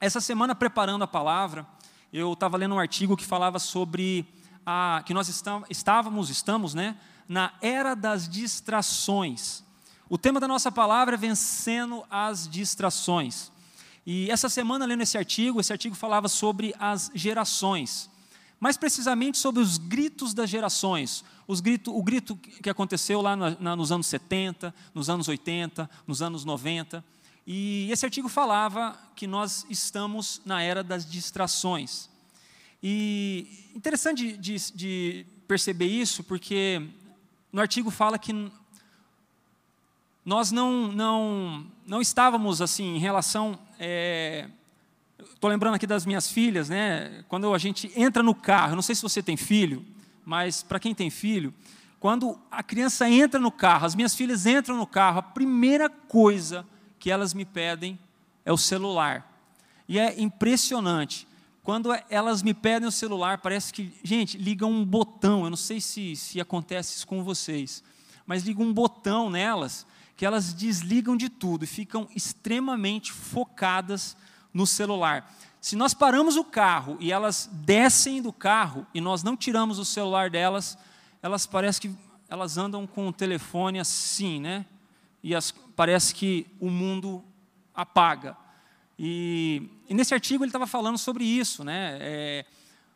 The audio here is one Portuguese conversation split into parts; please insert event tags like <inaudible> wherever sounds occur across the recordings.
Essa semana, preparando a palavra, eu estava lendo um artigo que falava sobre a, que nós estávamos, estamos, né, na era das distrações. O tema da nossa palavra é vencendo as distrações. E essa semana, lendo esse artigo, esse artigo falava sobre as gerações. Mais precisamente sobre os gritos das gerações. Os grito, o grito que aconteceu lá na, na, nos anos 70, nos anos 80, nos anos 90. E esse artigo falava que nós estamos na era das distrações. E interessante de, de, de perceber isso, porque no artigo fala que nós não, não, não estávamos assim em relação. Estou é, lembrando aqui das minhas filhas, né? Quando a gente entra no carro, não sei se você tem filho, mas para quem tem filho, quando a criança entra no carro, as minhas filhas entram no carro, a primeira coisa que elas me pedem é o celular. E é impressionante. Quando elas me pedem o celular, parece que, gente, liga um botão. Eu não sei se, se acontece isso com vocês, mas liga um botão nelas que elas desligam de tudo e ficam extremamente focadas no celular. Se nós paramos o carro e elas descem do carro e nós não tiramos o celular delas, elas parecem que elas andam com o telefone assim, né? E as, parece que o mundo apaga. E, e nesse artigo ele estava falando sobre isso, né? É,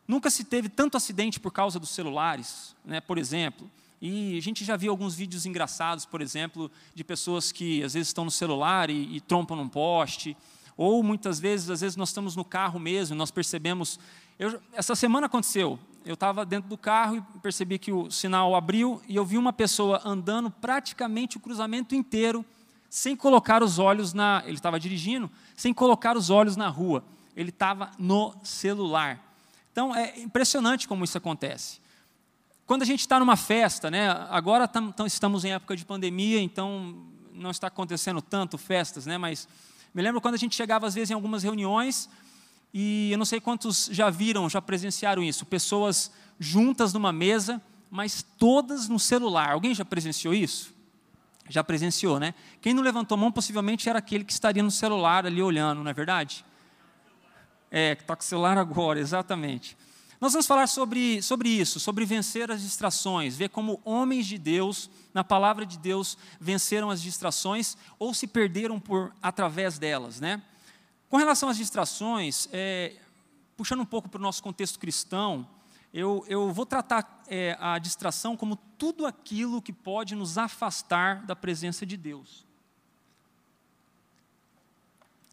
nunca se teve tanto acidente por causa dos celulares, né? Por exemplo. E a gente já viu alguns vídeos engraçados, por exemplo, de pessoas que às vezes estão no celular e, e trompam num poste, ou muitas vezes, às vezes nós estamos no carro mesmo, nós percebemos. Eu, essa semana aconteceu. Eu estava dentro do carro e percebi que o sinal abriu e eu vi uma pessoa andando praticamente o cruzamento inteiro, sem colocar os olhos na. Ele estava dirigindo, sem colocar os olhos na rua. Ele estava no celular. Então é impressionante como isso acontece. Quando a gente está numa festa, né, agora tam, tam, estamos em época de pandemia, então não está acontecendo tanto festas, né, mas me lembro quando a gente chegava às vezes em algumas reuniões, e eu não sei quantos já viram, já presenciaram isso, pessoas juntas numa mesa, mas todas no celular. Alguém já presenciou isso? Já presenciou, né? Quem não levantou a mão possivelmente era aquele que estaria no celular ali olhando, não é verdade? É, que está com o celular agora, exatamente. Nós vamos falar sobre, sobre isso, sobre vencer as distrações, ver como homens de Deus, na palavra de Deus, venceram as distrações ou se perderam por através delas, né? Com relação às distrações, é, puxando um pouco para o nosso contexto cristão, eu, eu vou tratar é, a distração como tudo aquilo que pode nos afastar da presença de Deus.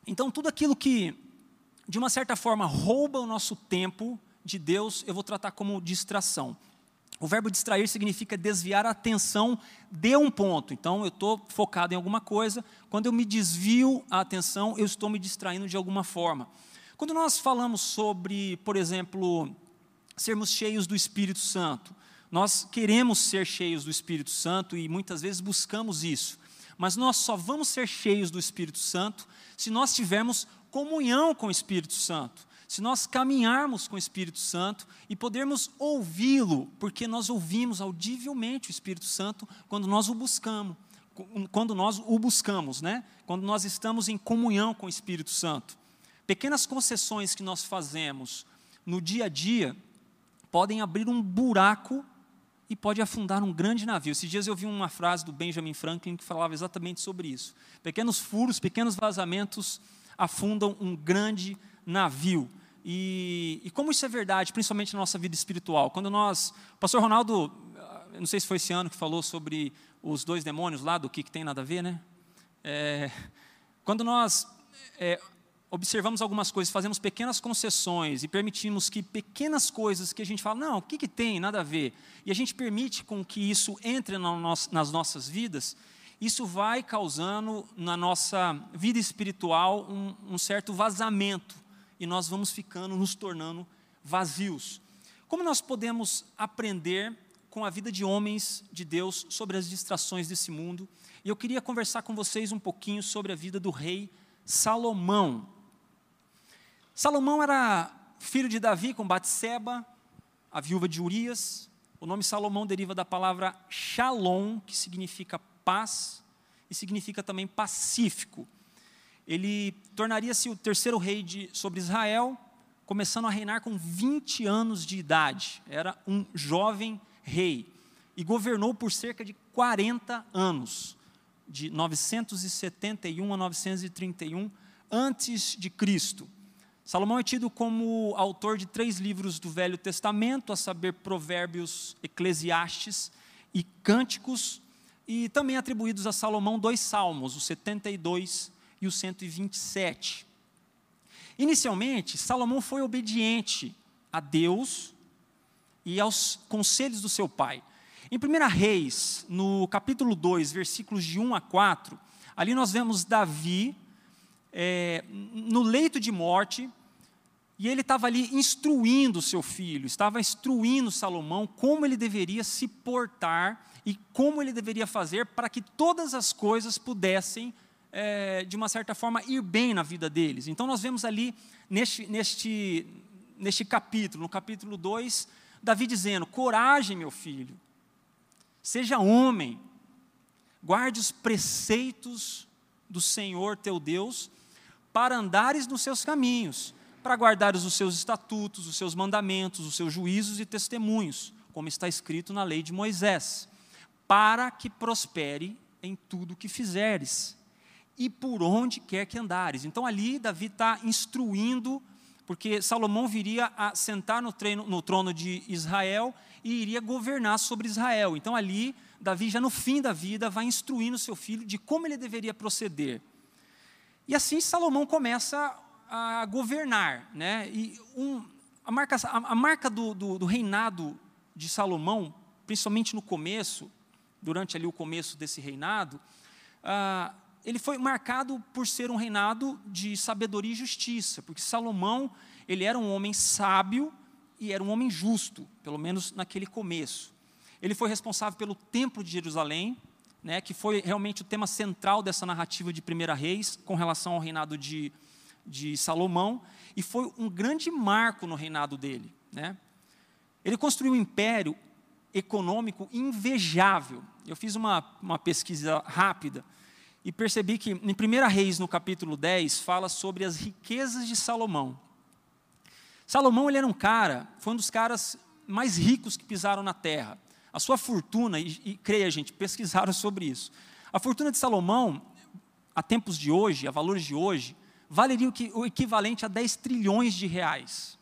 Então, tudo aquilo que, de uma certa forma, rouba o nosso tempo, de Deus eu vou tratar como distração. O verbo distrair significa desviar a atenção de um ponto. Então, eu estou focado em alguma coisa. Quando eu me desvio a atenção, eu estou me distraindo de alguma forma. Quando nós falamos sobre, por exemplo, sermos cheios do Espírito Santo, nós queremos ser cheios do Espírito Santo e muitas vezes buscamos isso. Mas nós só vamos ser cheios do Espírito Santo se nós tivermos comunhão com o Espírito Santo se nós caminharmos com o Espírito Santo e podermos ouvi-lo, porque nós ouvimos audivelmente o Espírito Santo quando nós o buscamos, quando nós o buscamos, né? Quando nós estamos em comunhão com o Espírito Santo. Pequenas concessões que nós fazemos no dia a dia podem abrir um buraco e pode afundar um grande navio. Esses dias eu vi uma frase do Benjamin Franklin que falava exatamente sobre isso. Pequenos furos, pequenos vazamentos afundam um grande navio. E, e, como isso é verdade, principalmente na nossa vida espiritual? Quando nós. O pastor Ronaldo, não sei se foi esse ano que falou sobre os dois demônios lá, do que, que tem nada a ver, né? É, quando nós é, observamos algumas coisas, fazemos pequenas concessões e permitimos que pequenas coisas que a gente fala, não, o que, que tem, nada a ver, e a gente permite com que isso entre nas nossas vidas, isso vai causando na nossa vida espiritual um, um certo vazamento e nós vamos ficando, nos tornando vazios. Como nós podemos aprender com a vida de homens de Deus sobre as distrações desse mundo? E eu queria conversar com vocês um pouquinho sobre a vida do rei Salomão. Salomão era filho de Davi com Batseba, a viúva de Urias. O nome Salomão deriva da palavra shalom, que significa paz e significa também pacífico. Ele tornaria-se o terceiro rei de, sobre Israel, começando a reinar com 20 anos de idade. Era um jovem rei e governou por cerca de 40 anos, de 971 a 931 antes de Cristo. Salomão é tido como autor de três livros do Velho Testamento, a saber, Provérbios, Eclesiastes e Cânticos, e também atribuídos a Salomão dois salmos, o 72 e o 127. Inicialmente, Salomão foi obediente a Deus e aos conselhos do seu pai. Em 1 Reis, no capítulo 2, versículos de 1 a 4, ali nós vemos Davi é, no leito de morte, e ele estava ali instruindo seu filho, estava instruindo Salomão como ele deveria se portar e como ele deveria fazer para que todas as coisas pudessem, é, de uma certa forma, ir bem na vida deles. Então, nós vemos ali, neste, neste, neste capítulo, no capítulo 2, Davi dizendo: Coragem, meu filho, seja homem, guarde os preceitos do Senhor teu Deus, para andares nos seus caminhos, para guardares os seus estatutos, os seus mandamentos, os seus juízos e testemunhos, como está escrito na lei de Moisés para que prospere em tudo que fizeres e por onde quer que andares. Então ali Davi está instruindo, porque Salomão viria a sentar no, treino, no trono de Israel e iria governar sobre Israel. Então ali Davi já no fim da vida vai instruindo seu filho de como ele deveria proceder. E assim Salomão começa a governar, né? E um, a marca, a, marca do, do, do reinado de Salomão, principalmente no começo, durante ali o começo desse reinado, ah, ele foi marcado por ser um reinado de sabedoria e justiça, porque Salomão ele era um homem sábio e era um homem justo, pelo menos naquele começo. Ele foi responsável pelo Templo de Jerusalém, né, que foi realmente o tema central dessa narrativa de Primeira Reis, com relação ao reinado de, de Salomão, e foi um grande marco no reinado dele. Né? Ele construiu um império econômico invejável. Eu fiz uma, uma pesquisa rápida e percebi que em 1 Reis, no capítulo 10, fala sobre as riquezas de Salomão. Salomão ele era um cara, foi um dos caras mais ricos que pisaram na terra. A sua fortuna, e, e creia, gente, pesquisaram sobre isso. A fortuna de Salomão, a tempos de hoje, a valores de hoje, valeria o, que, o equivalente a 10 trilhões de reais.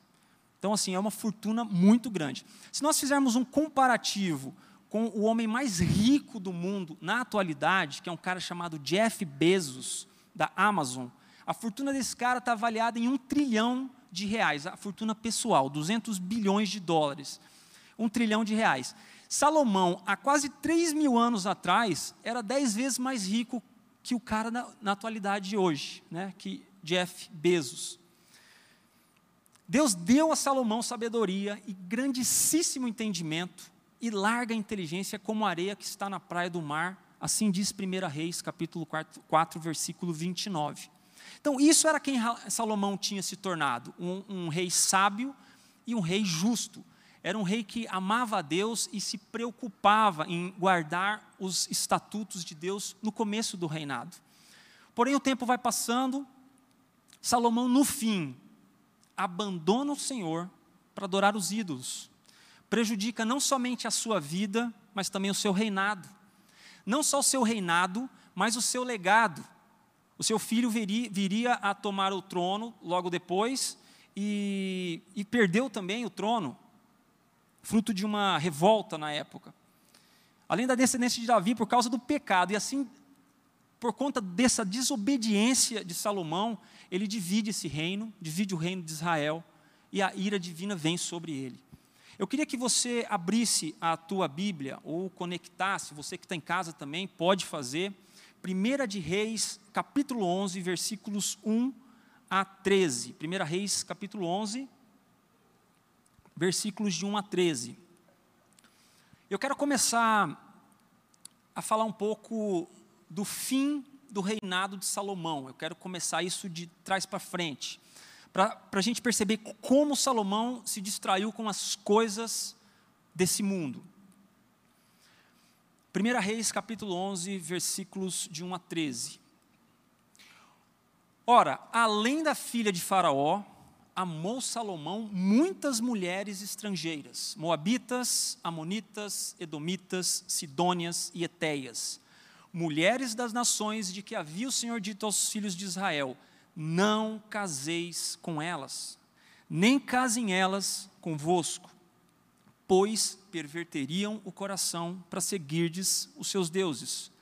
Então, assim, é uma fortuna muito grande. Se nós fizermos um comparativo com o homem mais rico do mundo na atualidade, que é um cara chamado Jeff Bezos, da Amazon, a fortuna desse cara está avaliada em um trilhão de reais, a fortuna pessoal, 200 bilhões de dólares, um trilhão de reais. Salomão, há quase 3 mil anos atrás, era 10 vezes mais rico que o cara na, na atualidade de hoje, né, que Jeff Bezos. Deus deu a Salomão sabedoria e grandíssimo entendimento e larga inteligência como a areia que está na praia do mar, assim diz 1 Reis, capítulo 4, 4, versículo 29. Então, isso era quem Salomão tinha se tornado, um, um rei sábio e um rei justo. Era um rei que amava a Deus e se preocupava em guardar os estatutos de Deus no começo do reinado. Porém, o tempo vai passando, Salomão, no fim, abandona o Senhor para adorar os ídolos. Prejudica não somente a sua vida, mas também o seu reinado. Não só o seu reinado, mas o seu legado. O seu filho viria, a tomar o trono logo depois e, e perdeu também o trono, fruto de uma revolta na época. Além da descendência de Davi, por causa do pecado, e assim, por conta dessa desobediência de Salomão, ele divide esse reino, divide o reino de Israel, e a ira divina vem sobre ele. Eu queria que você abrisse a tua Bíblia, ou conectasse, você que está em casa também, pode fazer, 1 de Reis, capítulo 11, versículos 1 a 13. 1 Reis, capítulo 11, versículos de 1 a 13. Eu quero começar a falar um pouco do fim do reinado de Salomão. Eu quero começar isso de trás para frente, para a gente perceber como Salomão se distraiu com as coisas desse mundo. 1 Reis, capítulo 11, versículos de 1 a 13. Ora, além da filha de Faraó, amou Salomão muitas mulheres estrangeiras, moabitas, amonitas, edomitas, sidônias e etéias, mulheres das nações de que havia o Senhor dito aos filhos de Israel: Não caseis com elas, nem casem elas convosco, pois perverteriam o coração para seguirdes os seus deuses.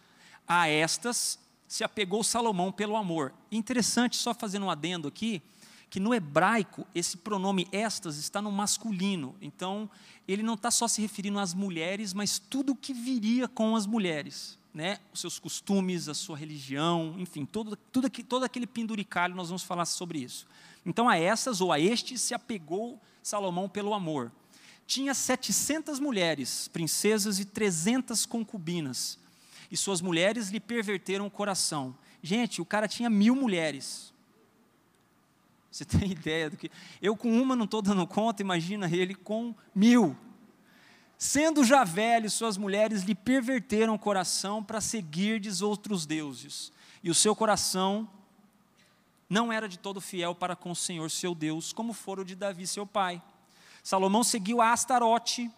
A estas se apegou Salomão pelo amor. Interessante, só fazendo um adendo aqui, que no hebraico esse pronome estas está no masculino. Então, ele não está só se referindo às mulheres, mas tudo que viria com as mulheres. Né? Os seus costumes, a sua religião, enfim, todo, tudo, todo aquele penduricalho, nós vamos falar sobre isso. Então, a essas ou a estes se apegou Salomão pelo amor. Tinha 700 mulheres, princesas e 300 concubinas. E suas mulheres lhe perverteram o coração. Gente, o cara tinha mil mulheres. Você tem <laughs> ideia do que. Eu com uma não estou dando conta, imagina ele com mil. Sendo já velho, suas mulheres lhe perverteram o coração para seguirdes outros deuses. E o seu coração não era de todo fiel para com o Senhor seu Deus, como fora o de Davi seu pai. Salomão seguiu a Astarote,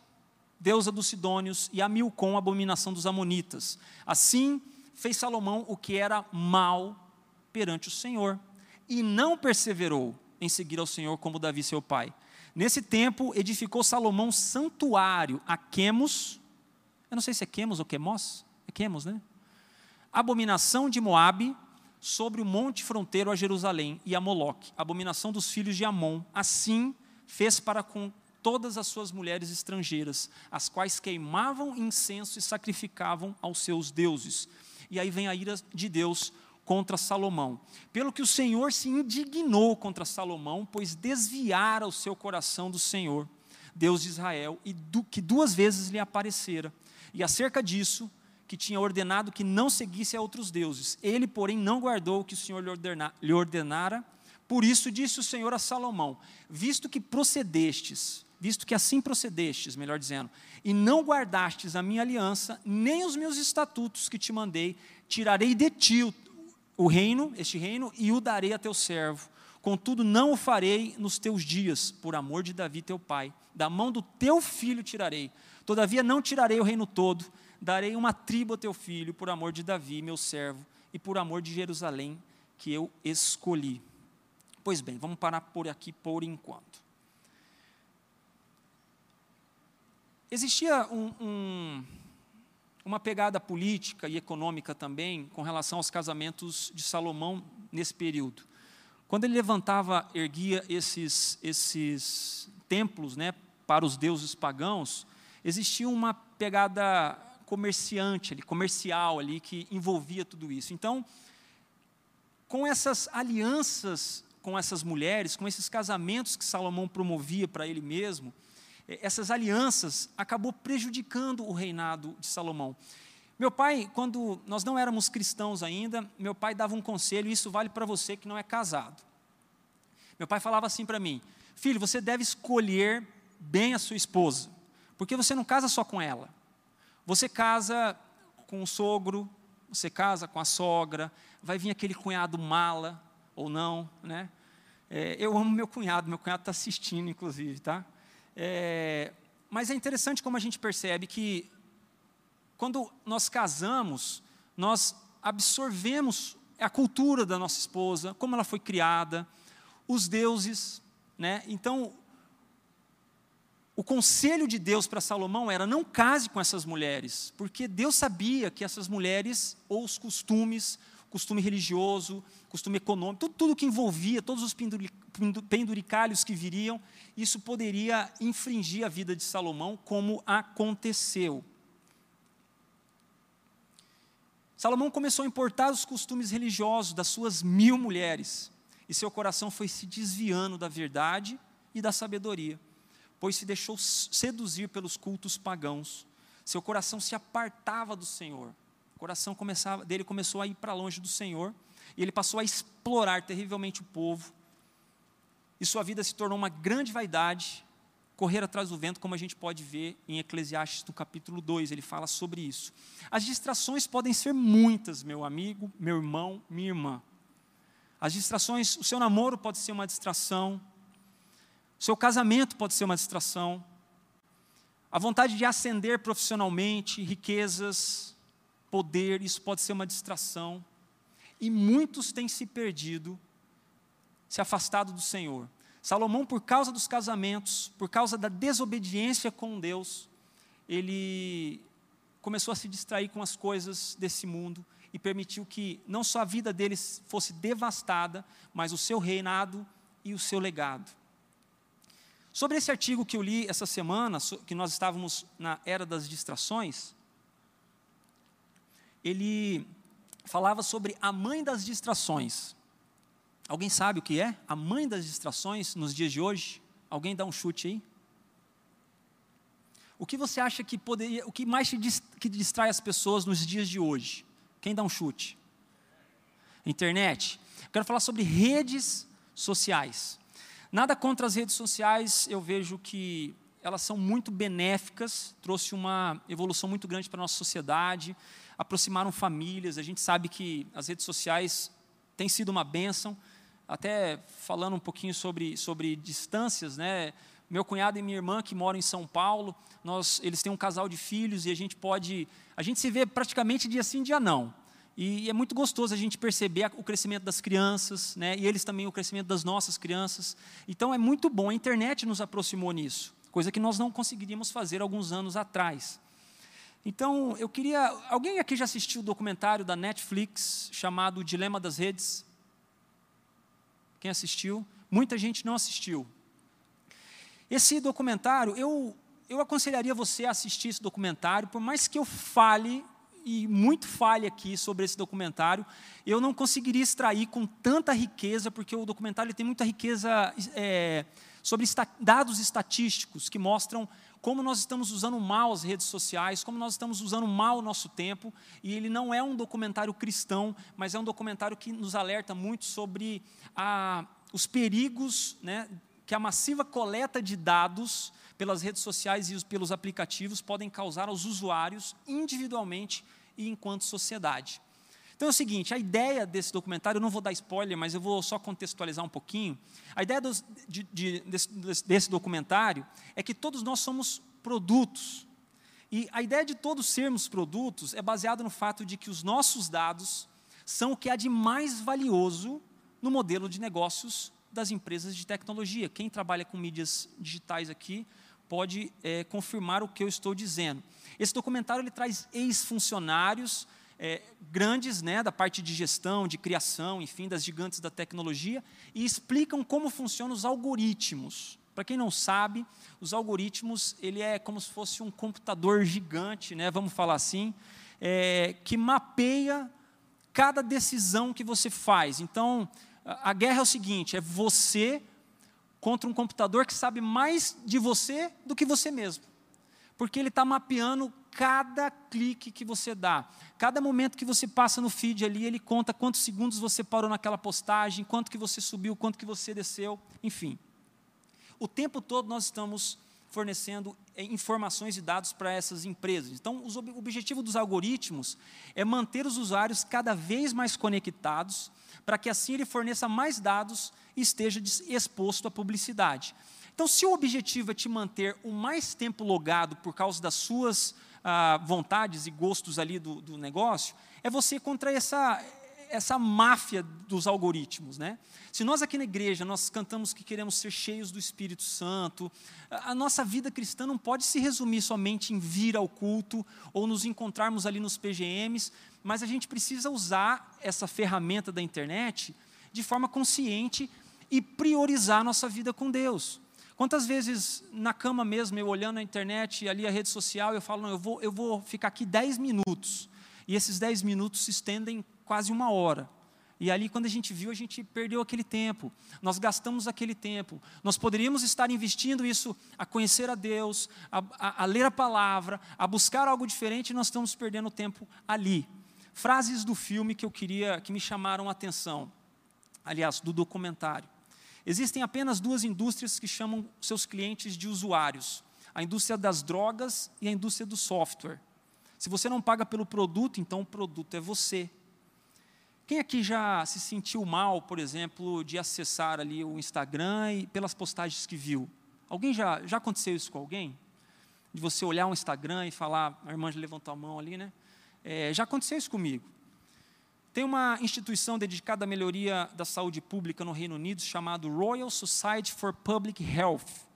deusa dos Sidônios, e a Milcom, abominação dos Amonitas. Assim fez Salomão o que era mal perante o Senhor e não perseverou em seguir ao Senhor como Davi seu pai. Nesse tempo, edificou Salomão santuário a Quemos, eu não sei se é Quemos ou Quemos, é Quemos, né? Abominação de Moabe, sobre o monte fronteiro a Jerusalém, e a Moloque, abominação dos filhos de Amon. Assim fez para com todas as suas mulheres estrangeiras, as quais queimavam incenso e sacrificavam aos seus deuses. E aí vem a ira de Deus contra Salomão. Pelo que o Senhor se indignou contra Salomão, pois desviara o seu coração do Senhor, Deus de Israel, e do, que duas vezes lhe aparecera. E acerca disso, que tinha ordenado que não seguisse a outros deuses. Ele, porém, não guardou o que o Senhor lhe, ordena, lhe ordenara. Por isso disse o Senhor a Salomão: Visto que procedestes, visto que assim procedestes, melhor dizendo, e não guardastes a minha aliança, nem os meus estatutos que te mandei, tirarei de ti o reino, este reino, e o darei a teu servo. Contudo, não o farei nos teus dias, por amor de Davi teu pai. Da mão do teu filho tirarei. Todavia não tirarei o reino todo, darei uma tribo a teu filho, por amor de Davi, meu servo, e por amor de Jerusalém, que eu escolhi. Pois bem, vamos parar por aqui por enquanto. Existia um, um uma pegada política e econômica também com relação aos casamentos de Salomão nesse período. Quando ele levantava, erguia esses, esses templos né, para os deuses pagãos, existia uma pegada comerciante, ali, comercial ali, que envolvia tudo isso. Então, com essas alianças com essas mulheres, com esses casamentos que Salomão promovia para ele mesmo, essas alianças acabou prejudicando o reinado de Salomão. Meu pai, quando nós não éramos cristãos ainda, meu pai dava um conselho, e isso vale para você que não é casado. Meu pai falava assim para mim: Filho, você deve escolher bem a sua esposa, porque você não casa só com ela. Você casa com o sogro, você casa com a sogra, vai vir aquele cunhado mala, ou não, né? É, eu amo meu cunhado, meu cunhado está assistindo, inclusive, tá? É, mas é interessante como a gente percebe que, quando nós casamos, nós absorvemos a cultura da nossa esposa, como ela foi criada, os deuses. Né? Então, o conselho de Deus para Salomão era: não case com essas mulheres, porque Deus sabia que essas mulheres, ou os costumes, costume religioso, costume econômico, tudo, tudo que envolvia, todos os penduricalhos que viriam, isso poderia infringir a vida de Salomão, como aconteceu. Salomão começou a importar os costumes religiosos das suas mil mulheres, e seu coração foi se desviando da verdade e da sabedoria, pois se deixou seduzir pelos cultos pagãos. Seu coração se apartava do Senhor. O coração começava, dele começou a ir para longe do Senhor, e ele passou a explorar terrivelmente o povo, e sua vida se tornou uma grande vaidade, correr atrás do vento, como a gente pode ver em Eclesiastes no capítulo 2, ele fala sobre isso. As distrações podem ser muitas, meu amigo, meu irmão, minha irmã. As distrações, o seu namoro pode ser uma distração, o seu casamento pode ser uma distração, a vontade de ascender profissionalmente, riquezas, poder, isso pode ser uma distração. E muitos têm se perdido, se afastado do Senhor. Salomão, por causa dos casamentos, por causa da desobediência com Deus, ele começou a se distrair com as coisas desse mundo e permitiu que não só a vida deles fosse devastada, mas o seu reinado e o seu legado. Sobre esse artigo que eu li essa semana, que nós estávamos na era das distrações, ele falava sobre a mãe das distrações. Alguém sabe o que é a mãe das distrações nos dias de hoje? Alguém dá um chute aí? O que você acha que poderia, o que mais que distrai as pessoas nos dias de hoje? Quem dá um chute? Internet. quero falar sobre redes sociais. Nada contra as redes sociais, eu vejo que elas são muito benéficas, trouxe uma evolução muito grande para a nossa sociedade, aproximaram famílias. A gente sabe que as redes sociais têm sido uma bênção. Até falando um pouquinho sobre, sobre distâncias, né? Meu cunhado e minha irmã que moram em São Paulo, nós, eles têm um casal de filhos e a gente pode, a gente se vê praticamente dia sim, dia não. E é muito gostoso a gente perceber o crescimento das crianças, né? e eles também o crescimento das nossas crianças. Então é muito bom, a internet nos aproximou nisso, coisa que nós não conseguiríamos fazer alguns anos atrás. Então, eu queria. Alguém aqui já assistiu o documentário da Netflix chamado O Dilema das Redes? Quem assistiu? Muita gente não assistiu. Esse documentário, eu, eu aconselharia você a assistir esse documentário, por mais que eu fale e muito falha aqui sobre esse documentário. Eu não conseguiria extrair com tanta riqueza, porque o documentário tem muita riqueza é, sobre esta, dados estatísticos que mostram como nós estamos usando mal as redes sociais, como nós estamos usando mal o nosso tempo. E ele não é um documentário cristão, mas é um documentário que nos alerta muito sobre a, os perigos né, que a massiva coleta de dados pelas redes sociais e pelos aplicativos podem causar aos usuários individualmente e enquanto sociedade. Então é o seguinte, a ideia desse documentário, eu não vou dar spoiler, mas eu vou só contextualizar um pouquinho. A ideia dos, de, de, desse, desse documentário é que todos nós somos produtos. E a ideia de todos sermos produtos é baseada no fato de que os nossos dados são o que há de mais valioso no modelo de negócios das empresas de tecnologia. Quem trabalha com mídias digitais aqui pode é, confirmar o que eu estou dizendo. Esse documentário ele traz ex-funcionários é, grandes, né, da parte de gestão, de criação, enfim, das gigantes da tecnologia, e explicam como funcionam os algoritmos. Para quem não sabe, os algoritmos ele é como se fosse um computador gigante, né, vamos falar assim, é, que mapeia cada decisão que você faz. Então, a guerra é o seguinte: é você contra um computador que sabe mais de você do que você mesmo. Porque ele está mapeando cada clique que você dá. Cada momento que você passa no feed ali, ele conta quantos segundos você parou naquela postagem, quanto que você subiu, quanto que você desceu, enfim. O tempo todo nós estamos fornecendo eh, informações e dados para essas empresas. Então, o objetivo dos algoritmos é manter os usuários cada vez mais conectados, para que assim ele forneça mais dados e esteja exposto à publicidade. Então, se o objetivo é te manter o mais tempo logado por causa das suas ah, vontades e gostos ali do, do negócio, é você contra essa, essa máfia dos algoritmos, né? Se nós aqui na igreja nós cantamos que queremos ser cheios do Espírito Santo, a nossa vida cristã não pode se resumir somente em vir ao culto ou nos encontrarmos ali nos PGMs, mas a gente precisa usar essa ferramenta da internet de forma consciente e priorizar a nossa vida com Deus. Quantas vezes na cama mesmo, eu olhando a internet e ali a rede social, eu falo, não, eu vou, eu vou ficar aqui 10 minutos. E esses 10 minutos se estendem quase uma hora. E ali, quando a gente viu, a gente perdeu aquele tempo, nós gastamos aquele tempo. Nós poderíamos estar investindo isso a conhecer a Deus, a, a, a ler a palavra, a buscar algo diferente, e nós estamos perdendo tempo ali. Frases do filme que eu queria, que me chamaram a atenção, aliás, do documentário. Existem apenas duas indústrias que chamam seus clientes de usuários: a indústria das drogas e a indústria do software. Se você não paga pelo produto, então o produto é você. Quem aqui já se sentiu mal, por exemplo, de acessar ali o Instagram e pelas postagens que viu? Alguém já, já aconteceu isso com alguém? De você olhar o Instagram e falar, a irmã já levantou a mão ali, né? É, já aconteceu isso comigo. Tem uma instituição dedicada à melhoria da saúde pública no Reino Unido chamado Royal Society for Public Health.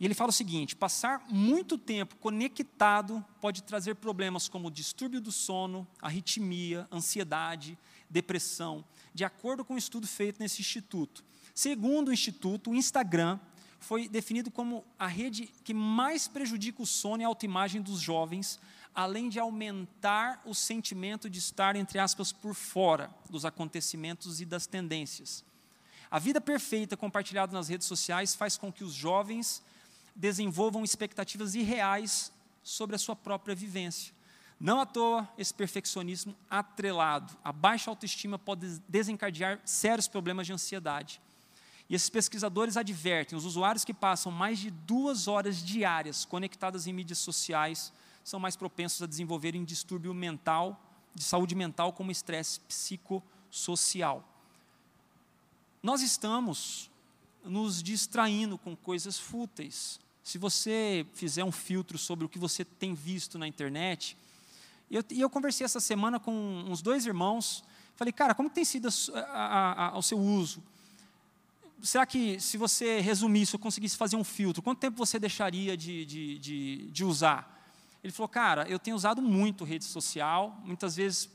E ele fala o seguinte: passar muito tempo conectado pode trazer problemas como distúrbio do sono, arritmia, ansiedade, depressão, de acordo com um estudo feito nesse instituto. Segundo o instituto, o Instagram foi definido como a rede que mais prejudica o sono e a autoimagem dos jovens, além de aumentar o sentimento de estar, entre aspas, por fora dos acontecimentos e das tendências. A vida perfeita compartilhada nas redes sociais faz com que os jovens desenvolvam expectativas irreais sobre a sua própria vivência. Não à toa, esse perfeccionismo atrelado, a baixa autoestima pode desencadear sérios problemas de ansiedade. E esses pesquisadores advertem: os usuários que passam mais de duas horas diárias conectadas em mídias sociais são mais propensos a desenvolverem distúrbio mental, de saúde mental, como estresse psicossocial. Nós estamos nos distraindo com coisas fúteis. Se você fizer um filtro sobre o que você tem visto na internet, e eu, eu, conversei essa semana com uns dois irmãos, falei, cara, como tem sido o seu uso? Será que, se você resumisse, eu conseguisse fazer um filtro, quanto tempo você deixaria de, de, de, de usar? Ele falou, cara, eu tenho usado muito rede social, muitas vezes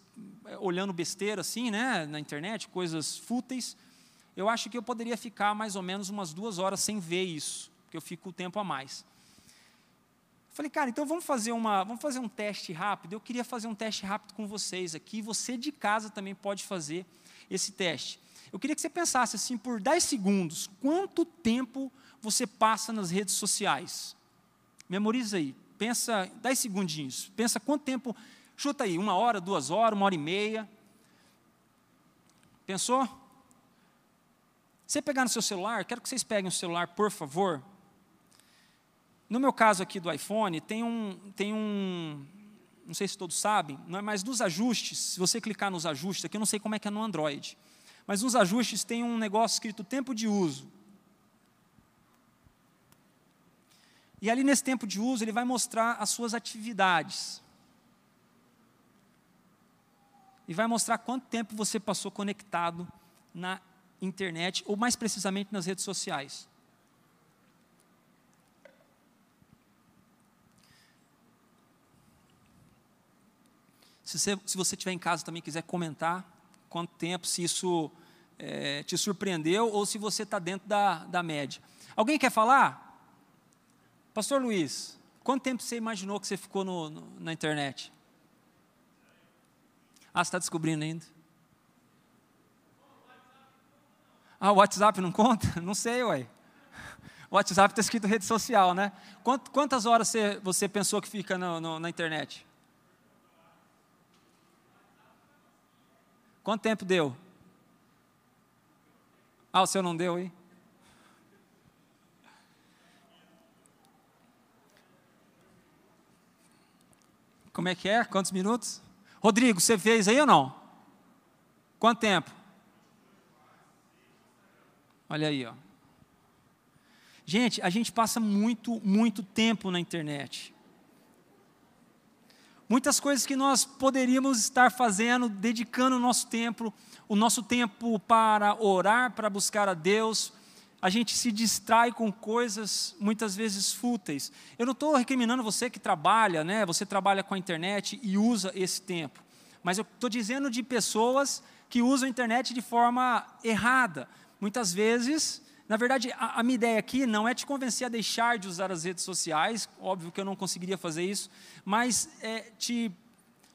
é, olhando besteira assim, né, na internet, coisas fúteis. Eu acho que eu poderia ficar mais ou menos umas duas horas sem ver isso, porque eu fico o tempo a mais. Falei, cara, então vamos fazer, uma, vamos fazer um teste rápido. Eu queria fazer um teste rápido com vocês aqui. Você de casa também pode fazer esse teste. Eu queria que você pensasse assim, por 10 segundos, quanto tempo você passa nas redes sociais? Memoriza aí. Pensa, 10 segundinhos. Pensa quanto tempo. Chuta aí, uma hora, duas horas, uma hora e meia. Pensou? Você pegar no seu celular, quero que vocês peguem o celular, por favor. No meu caso aqui do iPhone, tem um, tem um, não sei se todos sabem, é, mas dos ajustes, se você clicar nos ajustes, aqui eu não sei como é que é no Android, mas nos ajustes tem um negócio escrito tempo de uso. E ali nesse tempo de uso, ele vai mostrar as suas atividades. E vai mostrar quanto tempo você passou conectado na internet, ou mais precisamente nas redes sociais. Se você, se você estiver em casa também quiser comentar quanto tempo, se isso é, te surpreendeu ou se você está dentro da, da média. Alguém quer falar? Pastor Luiz, quanto tempo você imaginou que você ficou no, no, na internet? Ah, você está descobrindo ainda? Ah, o WhatsApp não conta? <laughs> Não sei, uai. O WhatsApp está escrito rede social, né? Quantas horas você, você pensou que fica no, no, na internet? Quanto tempo deu? Ah, o seu não deu, hein? Como é que é? Quantos minutos? Rodrigo, você fez aí ou não? Quanto tempo? Olha aí, ó. Gente, a gente passa muito, muito tempo na internet. Muitas coisas que nós poderíamos estar fazendo, dedicando o nosso tempo, o nosso tempo para orar, para buscar a Deus, a gente se distrai com coisas muitas vezes fúteis. Eu não estou recriminando você que trabalha, né? Você trabalha com a internet e usa esse tempo. Mas eu estou dizendo de pessoas que usam a internet de forma errada. Muitas vezes, na verdade, a, a minha ideia aqui não é te convencer a deixar de usar as redes sociais. Óbvio que eu não conseguiria fazer isso, mas é te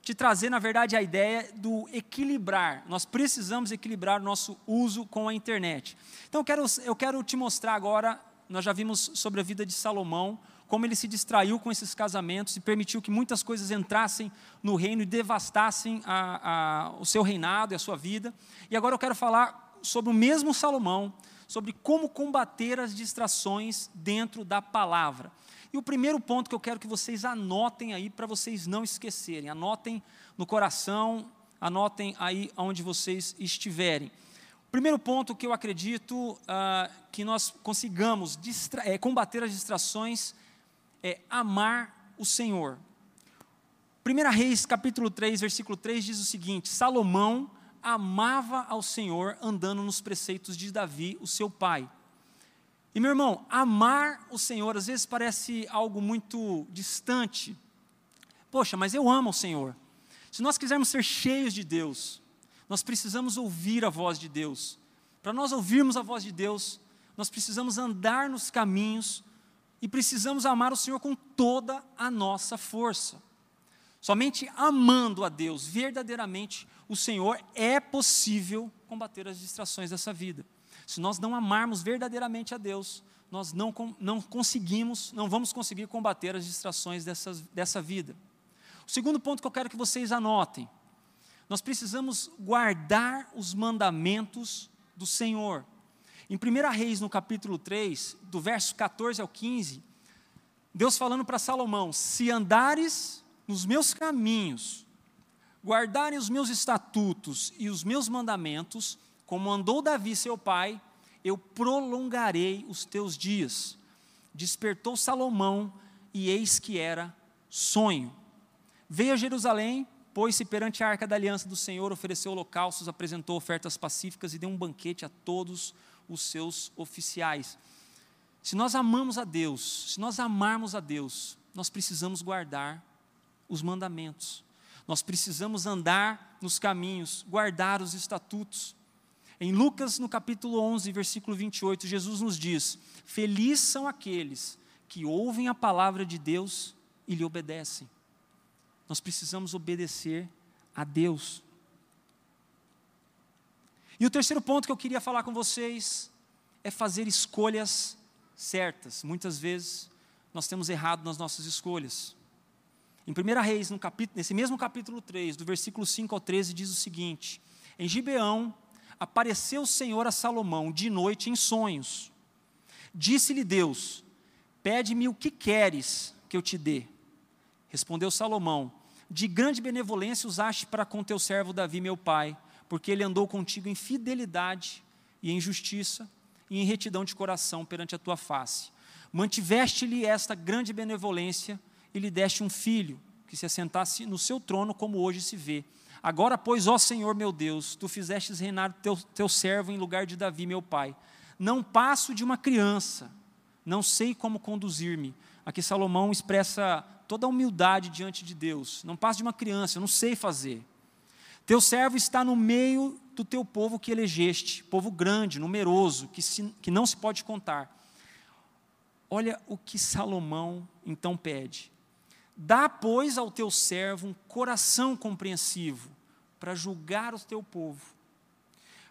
te trazer, na verdade, a ideia do equilibrar. Nós precisamos equilibrar o nosso uso com a internet. Então, eu quero, eu quero te mostrar agora, nós já vimos sobre a vida de Salomão, como ele se distraiu com esses casamentos e permitiu que muitas coisas entrassem no reino e devastassem a, a, o seu reinado e a sua vida. E agora eu quero falar sobre o mesmo Salomão, sobre como combater as distrações dentro da palavra. E o primeiro ponto que eu quero que vocês anotem aí para vocês não esquecerem, anotem no coração, anotem aí onde vocês estiverem. O primeiro ponto que eu acredito ah, que nós consigamos é, combater as distrações é amar o Senhor. 1 Reis, capítulo 3, versículo 3 diz o seguinte: Salomão amava ao Senhor andando nos preceitos de Davi, o seu pai. E meu irmão, amar o Senhor às vezes parece algo muito distante. Poxa, mas eu amo o Senhor. Se nós quisermos ser cheios de Deus, nós precisamos ouvir a voz de Deus. Para nós ouvirmos a voz de Deus, nós precisamos andar nos caminhos e precisamos amar o Senhor com toda a nossa força. Somente amando a Deus verdadeiramente, o Senhor é possível combater as distrações dessa vida. Se nós não amarmos verdadeiramente a Deus, nós não, não conseguimos, não vamos conseguir combater as distrações dessas, dessa vida. O segundo ponto que eu quero que vocês anotem: nós precisamos guardar os mandamentos do Senhor. Em 1 Reis, no capítulo 3, do verso 14 ao 15, Deus falando para Salomão: Se andares nos meus caminhos, guardarem os meus estatutos e os meus mandamentos, como andou Davi seu pai, eu prolongarei os teus dias. Despertou Salomão, e eis que era sonho. Veio a Jerusalém, pôs-se perante a arca da aliança do Senhor, ofereceu holocaustos, apresentou ofertas pacíficas e deu um banquete a todos os seus oficiais. Se nós amamos a Deus, se nós amarmos a Deus, nós precisamos guardar os mandamentos. Nós precisamos andar nos caminhos, guardar os estatutos. Em Lucas, no capítulo 11, versículo 28, Jesus nos diz: Felizes são aqueles que ouvem a palavra de Deus e lhe obedecem. Nós precisamos obedecer a Deus. E o terceiro ponto que eu queria falar com vocês é fazer escolhas certas. Muitas vezes nós temos errado nas nossas escolhas. Em 1 Reis, capítulo, nesse mesmo capítulo 3, do versículo 5 ao 13, diz o seguinte: Em Gibeão apareceu o Senhor a Salomão de noite em sonhos. Disse-lhe Deus: Pede-me o que queres que eu te dê. Respondeu Salomão: De grande benevolência usaste para com teu servo Davi, meu pai, porque ele andou contigo em fidelidade e em justiça e em retidão de coração perante a tua face. Mantiveste-lhe esta grande benevolência e lhe deste um filho, que se assentasse no seu trono, como hoje se vê. Agora, pois, ó Senhor meu Deus, tu fizestes reinar teu, teu servo em lugar de Davi, meu pai. Não passo de uma criança, não sei como conduzir-me. Aqui Salomão expressa toda a humildade diante de Deus. Não passo de uma criança, não sei fazer. Teu servo está no meio do teu povo que elegeste, povo grande, numeroso, que, se, que não se pode contar. Olha o que Salomão então pede. Dá, pois, ao teu servo um coração compreensivo para julgar o teu povo,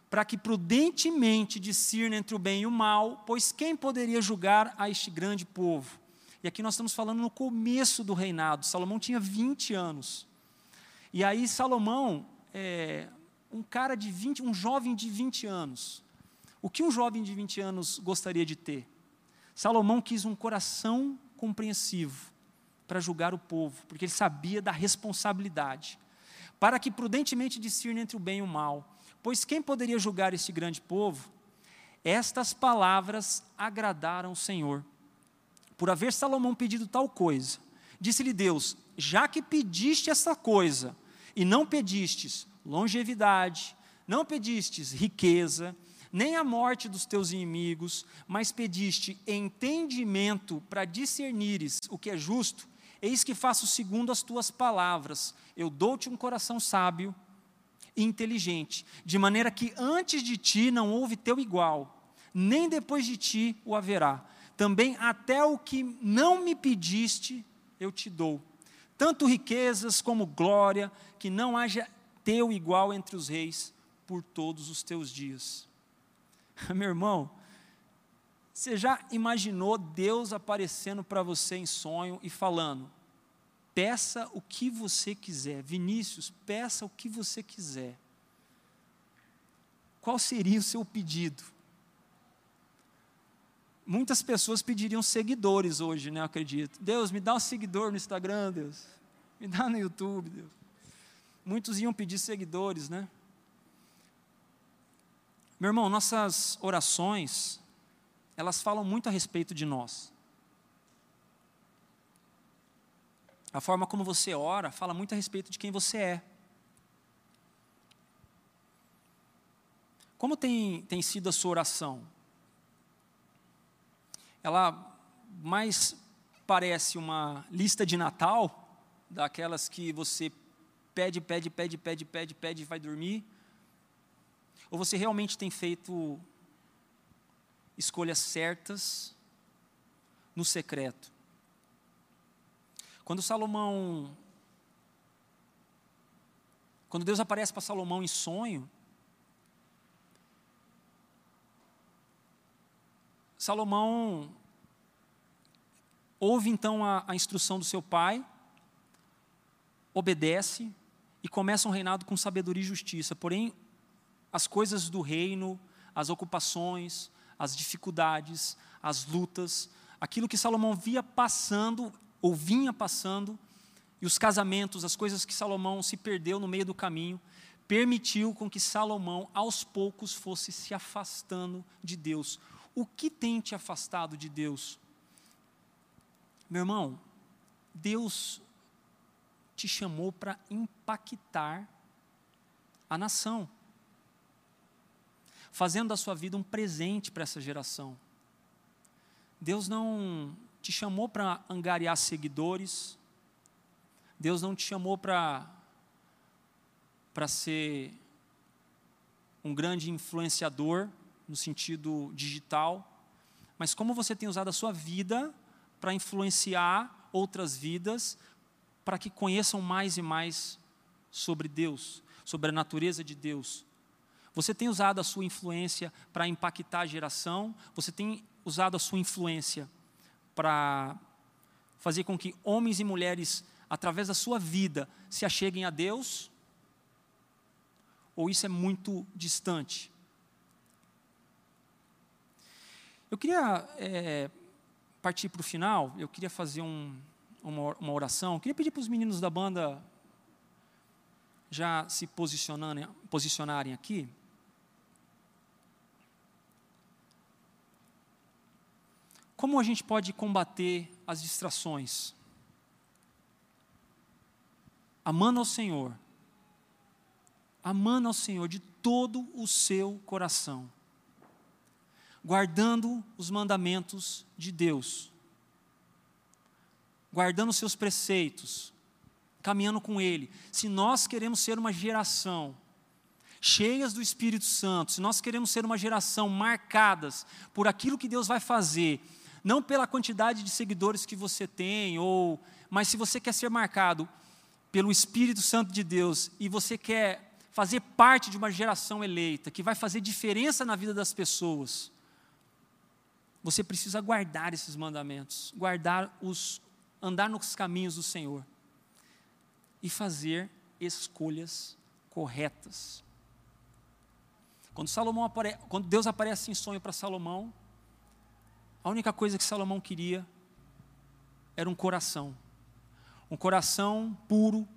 para que prudentemente discirna entre o bem e o mal, pois quem poderia julgar a este grande povo? E aqui nós estamos falando no começo do reinado. Salomão tinha 20 anos. E aí Salomão, é, um cara de 20, um jovem de 20 anos. O que um jovem de 20 anos gostaria de ter? Salomão quis um coração compreensivo para julgar o povo, porque ele sabia da responsabilidade, para que prudentemente discerne entre o bem e o mal. Pois quem poderia julgar este grande povo? Estas palavras agradaram o Senhor. Por haver Salomão pedido tal coisa, disse-lhe Deus: Já que pediste essa coisa, e não pedistes longevidade, não pedistes riqueza, nem a morte dos teus inimigos, mas pediste entendimento para discernires o que é justo, Eis que faço segundo as tuas palavras. Eu dou-te um coração sábio e inteligente, de maneira que antes de ti não houve teu igual, nem depois de ti o haverá. Também até o que não me pediste, eu te dou. Tanto riquezas como glória, que não haja teu igual entre os reis por todos os teus dias. <laughs> Meu irmão, você já imaginou Deus aparecendo para você em sonho e falando: peça o que você quiser. Vinícius, peça o que você quiser. Qual seria o seu pedido? Muitas pessoas pediriam seguidores hoje, né? Eu acredito. Deus, me dá um seguidor no Instagram, Deus. Me dá no YouTube, Deus. Muitos iam pedir seguidores, né? Meu irmão, nossas orações, elas falam muito a respeito de nós. A forma como você ora fala muito a respeito de quem você é. Como tem, tem sido a sua oração? Ela mais parece uma lista de Natal, daquelas que você pede, pede, pede, pede, pede, pede e vai dormir? Ou você realmente tem feito escolhas certas no secreto? Quando Salomão. Quando Deus aparece para Salomão em sonho, Salomão ouve então a, a, instrução do seu pai, obedece e começa um reinado com sabedoria e justiça. Porém, as coisas do reino, as ocupações, as dificuldades, as lutas, aquilo que Salomão via passando ou vinha passando, e os casamentos, as coisas que Salomão se perdeu no meio do caminho, permitiu com que Salomão aos poucos fosse se afastando de Deus. O que tem te afastado de Deus? Meu irmão, Deus te chamou para impactar a nação, fazendo da sua vida um presente para essa geração. Deus não te chamou para angariar seguidores, Deus não te chamou para para ser um grande influenciador no sentido digital, mas como você tem usado a sua vida para influenciar outras vidas, para que conheçam mais e mais sobre Deus, sobre a natureza de Deus. Você tem usado a sua influência para impactar a geração, você tem usado a sua influência para fazer com que homens e mulheres, através da sua vida, se acheguem a Deus? Ou isso é muito distante? Eu queria é, partir para o final, eu queria fazer um, uma, uma oração. Eu queria pedir para os meninos da banda já se posicionarem, posicionarem aqui. Como a gente pode combater as distrações? Amando ao Senhor, amando ao Senhor de todo o seu coração, guardando os mandamentos de Deus, guardando os seus preceitos, caminhando com Ele. Se nós queremos ser uma geração cheias do Espírito Santo, se nós queremos ser uma geração marcadas por aquilo que Deus vai fazer, não pela quantidade de seguidores que você tem, ou, mas se você quer ser marcado pelo Espírito Santo de Deus e você quer fazer parte de uma geração eleita, que vai fazer diferença na vida das pessoas, você precisa guardar esses mandamentos, guardar os andar nos caminhos do Senhor e fazer escolhas corretas. Quando Salomão apare... quando Deus aparece em sonho para Salomão, a única coisa que Salomão queria era um coração. Um coração puro,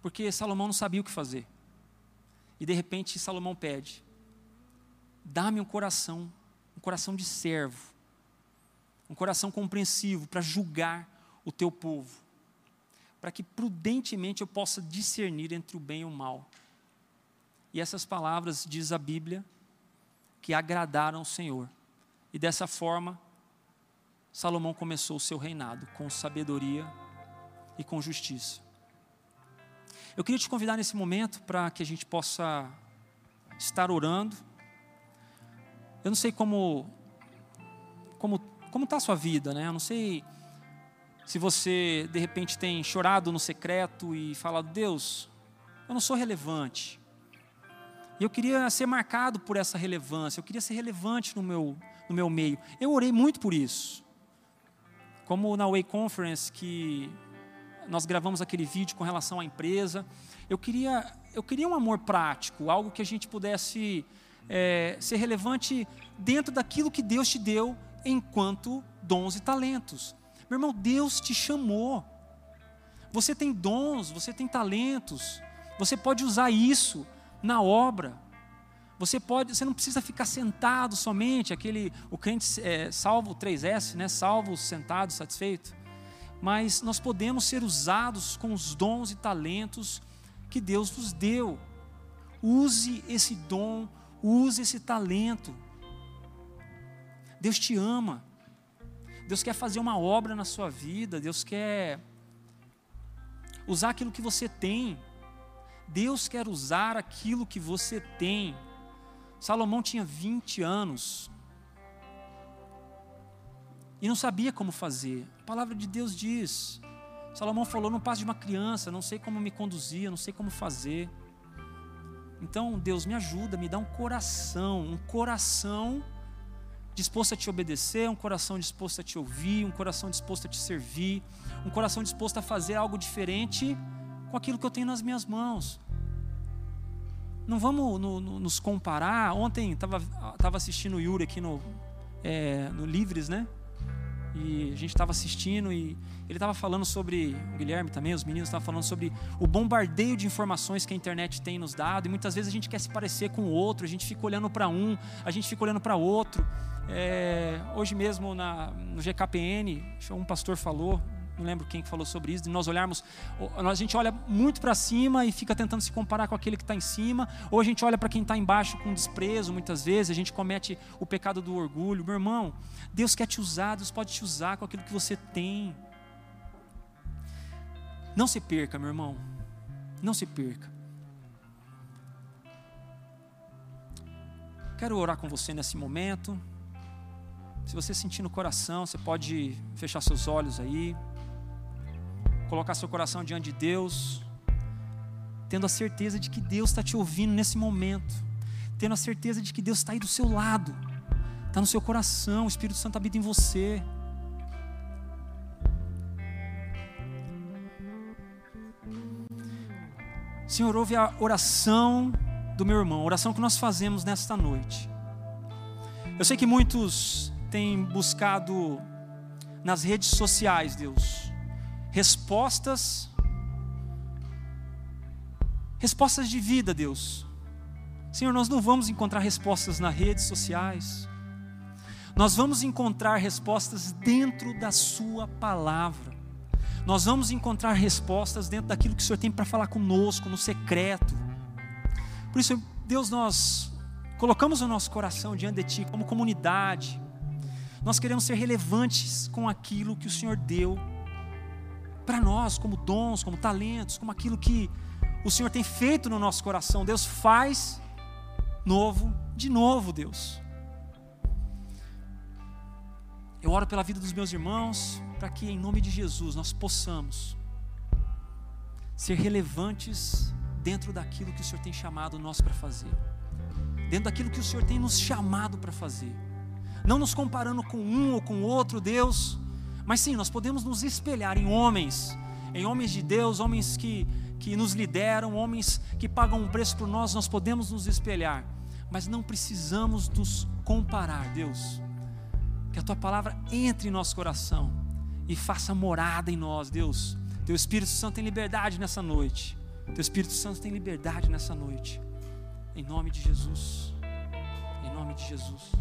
porque Salomão não sabia o que fazer. E de repente Salomão pede: dá-me um coração um coração de servo, um coração compreensivo para julgar o teu povo, para que prudentemente eu possa discernir entre o bem e o mal. E essas palavras, diz a Bíblia, que agradaram ao Senhor. E dessa forma, Salomão começou o seu reinado com sabedoria e com justiça. Eu queria te convidar nesse momento para que a gente possa estar orando eu não sei como como como está a sua vida, né? Eu não sei se você de repente tem chorado no secreto e falado Deus, eu não sou relevante. E eu queria ser marcado por essa relevância. Eu queria ser relevante no meu no meu meio. Eu orei muito por isso. Como na Way Conference que nós gravamos aquele vídeo com relação à empresa, eu queria eu queria um amor prático, algo que a gente pudesse é, ser relevante dentro daquilo que Deus te deu enquanto dons e talentos. Meu irmão, Deus te chamou. Você tem dons, você tem talentos. Você pode usar isso na obra. Você pode, você não precisa ficar sentado somente, aquele o crente é, salvo 3S, né? Salvo, sentado, satisfeito. Mas nós podemos ser usados com os dons e talentos que Deus nos deu. Use esse dom, use esse talento. Deus te ama. Deus quer fazer uma obra na sua vida. Deus quer usar aquilo que você tem. Deus quer usar aquilo que você tem. Salomão tinha 20 anos e não sabia como fazer. A palavra de Deus diz: Salomão falou: Não passo de uma criança, não sei como me conduzir, não sei como fazer. Então, Deus me ajuda, me dá um coração, um coração disposto a te obedecer, um coração disposto a te ouvir, um coração disposto a te servir, um coração disposto a fazer algo diferente com aquilo que eu tenho nas minhas mãos. Não vamos no, no, nos comparar. Ontem estava tava assistindo o Yuri aqui no, é, no Livres, né? E a gente estava assistindo e ele estava falando sobre, o Guilherme também, os meninos estavam falando sobre o bombardeio de informações que a internet tem nos dado, e muitas vezes a gente quer se parecer com o outro, a gente fica olhando para um, a gente fica olhando para outro. É, hoje mesmo na, no GKPN, um pastor falou, não lembro quem falou sobre isso, de nós olharmos, a gente olha muito para cima e fica tentando se comparar com aquele que está em cima, ou a gente olha para quem está embaixo com desprezo, muitas vezes, a gente comete o pecado do orgulho. Meu irmão, Deus quer te usar, Deus pode te usar com aquilo que você tem. Não se perca, meu irmão, não se perca. Quero orar com você nesse momento. Se você sentir no coração, você pode fechar seus olhos aí, colocar seu coração diante de Deus, tendo a certeza de que Deus está te ouvindo nesse momento, tendo a certeza de que Deus está aí do seu lado, está no seu coração, o Espírito Santo habita em você. Senhor, ouve a oração do meu irmão, a oração que nós fazemos nesta noite. Eu sei que muitos têm buscado nas redes sociais, Deus, respostas, respostas de vida, Deus. Senhor, nós não vamos encontrar respostas nas redes sociais, nós vamos encontrar respostas dentro da Sua palavra, nós vamos encontrar respostas dentro daquilo que o Senhor tem para falar conosco, no secreto. Por isso, Deus, nós colocamos o nosso coração diante de Ti como comunidade, nós queremos ser relevantes com aquilo que o Senhor deu para nós, como dons, como talentos, como aquilo que o Senhor tem feito no nosso coração. Deus faz novo de novo, Deus. Eu oro pela vida dos meus irmãos, para que em nome de Jesus nós possamos ser relevantes dentro daquilo que o Senhor tem chamado nós para fazer, dentro daquilo que o Senhor tem nos chamado para fazer não nos comparando com um ou com outro Deus, mas sim, nós podemos nos espelhar em homens, em homens de Deus, homens que, que nos lideram, homens que pagam um preço por nós, nós podemos nos espelhar, mas não precisamos nos comparar, Deus. Que a tua palavra entre em nosso coração e faça morada em nós, Deus. Teu Espírito Santo tem liberdade nessa noite. Teu Espírito Santo tem liberdade nessa noite. Em nome de Jesus. Em nome de Jesus.